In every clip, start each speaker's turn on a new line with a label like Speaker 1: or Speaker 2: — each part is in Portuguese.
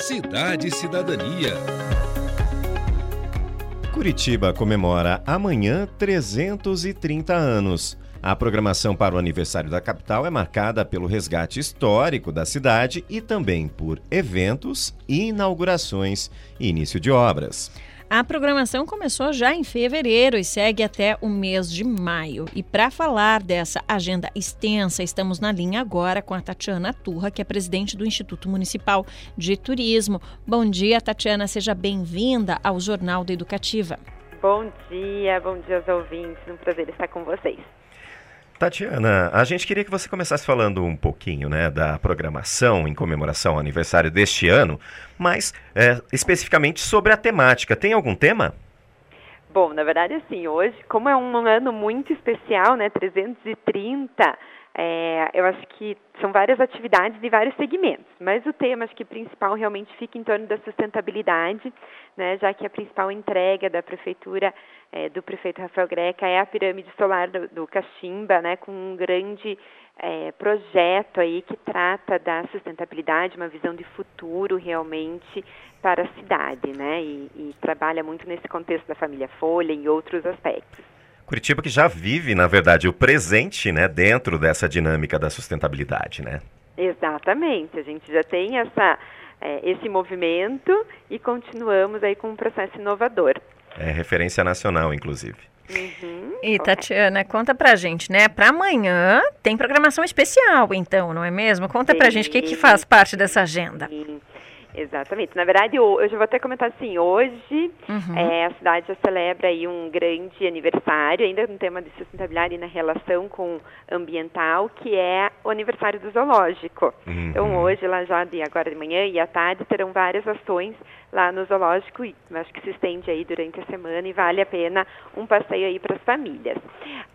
Speaker 1: Cidade e Cidadania.
Speaker 2: Curitiba comemora amanhã 330 anos. A programação para o aniversário da capital é marcada pelo resgate histórico da cidade e também por eventos, inaugurações e início de obras.
Speaker 3: A programação começou já em fevereiro e segue até o mês de maio. E para falar dessa agenda extensa, estamos na linha agora com a Tatiana Turra, que é presidente do Instituto Municipal de Turismo. Bom dia, Tatiana, seja bem-vinda ao Jornal da Educativa.
Speaker 4: Bom dia, bom dia aos ouvintes, um prazer estar com vocês.
Speaker 2: Tatiana, a gente queria que você começasse falando um pouquinho né, da programação em comemoração ao aniversário deste ano, mas é, especificamente sobre a temática. Tem algum tema?
Speaker 4: Bom, na verdade, assim, hoje, como é um ano muito especial, né, 330, é, eu acho que são várias atividades de vários segmentos, mas o tema acho que principal realmente fica em torno da sustentabilidade, né, já que a principal entrega da prefeitura é, do prefeito Rafael Greca é a pirâmide solar do, do Caximba, né, com um grande é, projeto aí que trata da sustentabilidade, uma visão de futuro realmente para a cidade, né, e, e trabalha muito nesse contexto da família Folha e outros aspectos.
Speaker 2: Curitiba que já vive, na verdade, o presente, né, dentro dessa dinâmica da sustentabilidade, né?
Speaker 4: Exatamente. A gente já tem essa, é, esse movimento e continuamos aí com um processo inovador.
Speaker 2: É referência nacional, inclusive.
Speaker 3: Uhum, e Tatiana, conta pra gente, né? Para amanhã tem programação especial, então, não é mesmo? Conta sim, pra gente o que, que faz parte dessa agenda. Sim.
Speaker 4: Exatamente. Na verdade, eu, eu já vou até comentar assim, hoje uhum. é, a cidade já celebra aí um grande aniversário, ainda no tema de sustentabilidade e na relação com ambiental, que é o aniversário do zoológico. Uhum. Então hoje, lá já de agora de manhã e à tarde, terão várias ações lá no zoológico e acho que se estende aí durante a semana e vale a pena um passeio aí para as famílias.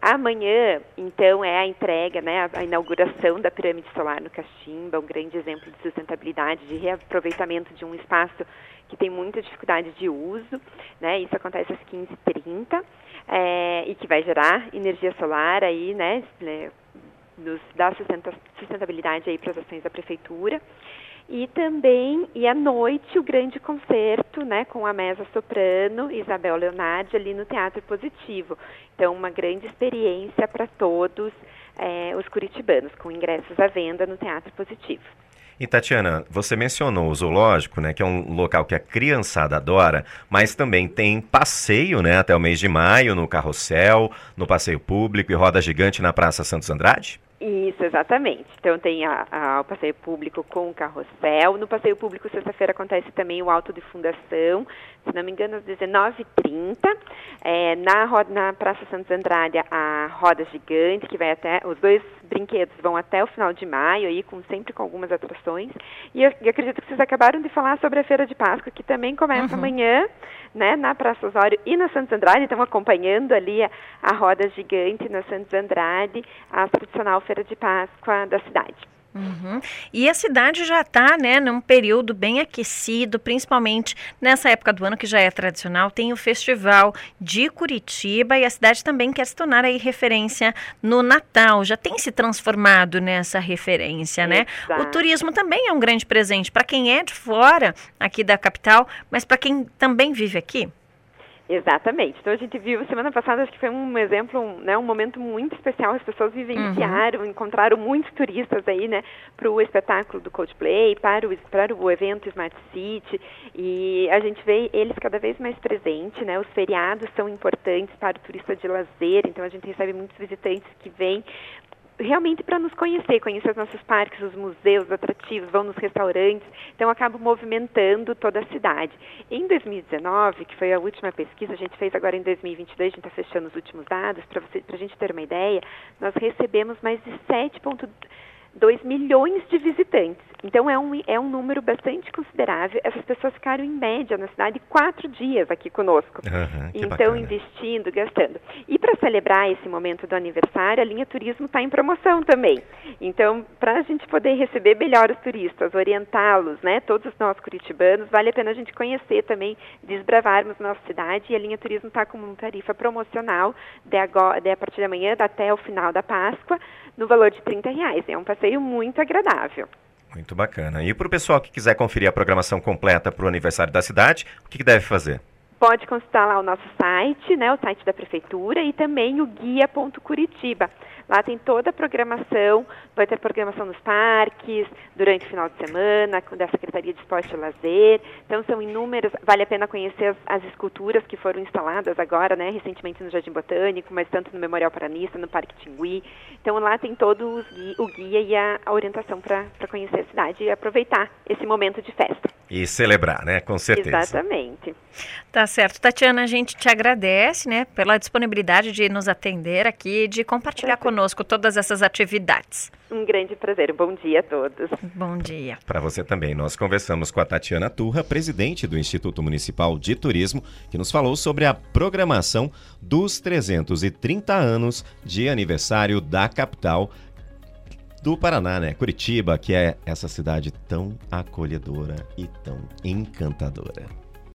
Speaker 4: Amanhã, então, é a entrega, né, a inauguração da pirâmide solar no Caximba, um grande exemplo de sustentabilidade, de reaproveitamento de um espaço que tem muita dificuldade de uso, né, isso acontece às 15h30 é, e que vai gerar energia solar aí, né, né nos dá sustentabilidade aí para as ações da prefeitura. E também, e à noite, o grande concerto, né, com a mesa soprano Isabel Leonardi ali no Teatro Positivo. Então, uma grande experiência para todos é, os curitibanos, com ingressos à venda no Teatro Positivo.
Speaker 2: E Tatiana, você mencionou o zoológico, né, que é um local que a criançada adora, mas também tem passeio, né, até o mês de maio no Carrossel, no passeio público e roda gigante na Praça Santos Andrade?
Speaker 4: Isso, exatamente. Então tem a, a, o passeio público com o carrossel. No passeio público, sexta-feira, acontece também o auto de fundação, se não me engano, às 19h30. É, na, na Praça Santos Andrade, a roda gigante, que vai até. Os dois brinquedos vão até o final de maio, aí, com, sempre com algumas atrações. E eu, acredito que vocês acabaram de falar sobre a Feira de Páscoa, que também começa uhum. amanhã, né, na Praça Osório e na Santos Andrade. Estão acompanhando ali a, a roda gigante na Santos Andrade, a tradicional Feira de Páscoa da cidade.
Speaker 3: Uhum. E a cidade já está, né, num período bem aquecido, principalmente nessa época do ano que já é tradicional, tem o Festival de Curitiba e a cidade também quer se tornar aí referência no Natal, já tem se transformado nessa referência, né? Exato. O turismo também é um grande presente para quem é de fora aqui da capital, mas para quem também vive aqui.
Speaker 4: Exatamente. Então a gente viu semana passada, acho que foi um exemplo, um, né, um momento muito especial. As pessoas vivenciaram, uhum. encontraram muitos turistas aí, né, para o espetáculo do Coldplay, para o para o evento Smart City, e a gente vê eles cada vez mais presentes, né? Os feriados são importantes para o turista de lazer, então a gente recebe muitos visitantes que vêm realmente para nos conhecer, conhecer os nossos parques, os museus, os atrativos, vão nos restaurantes, então acaba movimentando toda a cidade. Em 2019, que foi a última pesquisa, a gente fez agora em 2022, a gente está fechando os últimos dados, para a gente ter uma ideia, nós recebemos mais de 7,2 2 milhões de visitantes. Então é um, é um número bastante considerável. Essas pessoas ficaram em média na cidade quatro dias aqui conosco. Uhum, então bacana. investindo, gastando. E para celebrar esse momento do aniversário, a linha turismo está em promoção também. Então, para a gente poder receber melhor os turistas, orientá-los, né, todos nós curitibanos, vale a pena a gente conhecer também, desbravarmos nossa cidade. E a linha turismo está com uma tarifa promocional de, agora, de a partir de amanhã até o final da Páscoa, no valor de 30 reais. É um passeio muito agradável.
Speaker 2: Muito bacana. E para o pessoal que quiser conferir a programação completa para o aniversário da cidade, o que, que deve fazer?
Speaker 4: Pode consultar lá o nosso site, né, o site da prefeitura e também o guia.curitiba. Lá tem toda a programação, vai ter programação nos parques, durante o final de semana, da Secretaria de Esporte e Lazer. Então são inúmeras, vale a pena conhecer as, as esculturas que foram instaladas agora, né, recentemente no Jardim Botânico, mas tanto no Memorial Paranista, no Parque Tingui. Então lá tem todo o guia e a, a orientação para conhecer a cidade e aproveitar esse momento de festa.
Speaker 2: E celebrar, né? Com certeza.
Speaker 4: Exatamente.
Speaker 3: Tá certo. Tatiana, a gente te agradece, né, pela disponibilidade de nos atender aqui, de compartilhar conosco todas essas atividades.
Speaker 4: Um grande prazer. Bom dia a todos.
Speaker 3: Bom dia.
Speaker 2: Para você também. Nós conversamos com a Tatiana Turra, presidente do Instituto Municipal de Turismo, que nos falou sobre a programação dos 330 anos de aniversário da capital do Paraná, né? Curitiba, que é essa cidade tão acolhedora e tão encantadora.